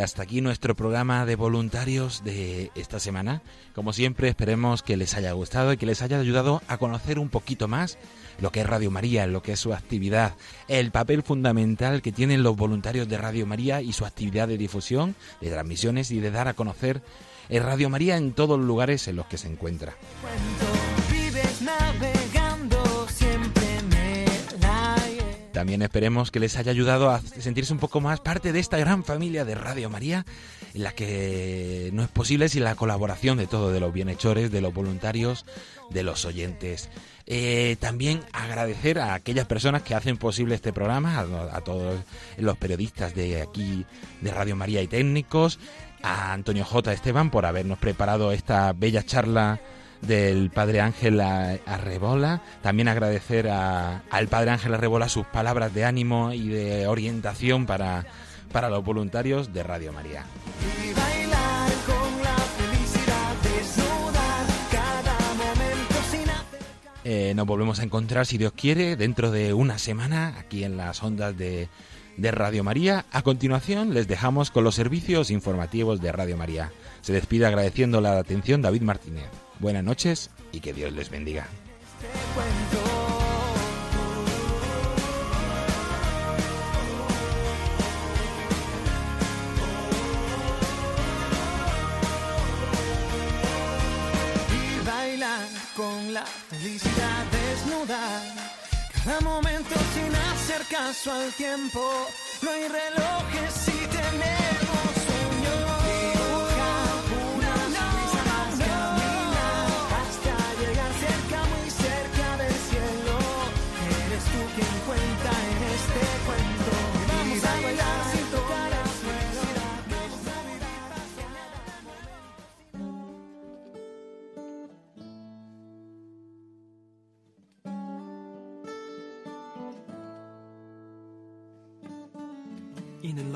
hasta aquí nuestro programa de voluntarios de esta semana. Como siempre, esperemos que les haya gustado y que les haya ayudado a conocer un poquito más lo que es Radio María, lo que es su actividad, el papel fundamental que tienen los voluntarios de Radio María y su actividad de difusión, de transmisiones y de dar a conocer Radio María en todos los lugares en los que se encuentra. También esperemos que les haya ayudado a sentirse un poco más parte de esta gran familia de Radio María, en la que no es posible sin la colaboración de todos, de los bienhechores, de los voluntarios, de los oyentes. Eh, también agradecer a aquellas personas que hacen posible este programa, a, a, todos los periodistas de aquí, de Radio María y técnicos, a Antonio J. Esteban por habernos preparado esta bella charla del Padre Ángel Arrebola. También agradecer al Padre Ángel Arrebola sus palabras de ánimo y de orientación para, para los voluntarios de Radio María. Eh, nos volvemos a encontrar, si Dios quiere, dentro de una semana aquí en las ondas de, de Radio María. A continuación les dejamos con los servicios informativos de Radio María. Se despide agradeciendo la atención David Martínez. Buenas noches y que Dios les bendiga. Y bailar con la felicidad desnuda, cada momento sin hacer caso al tiempo No hay relojes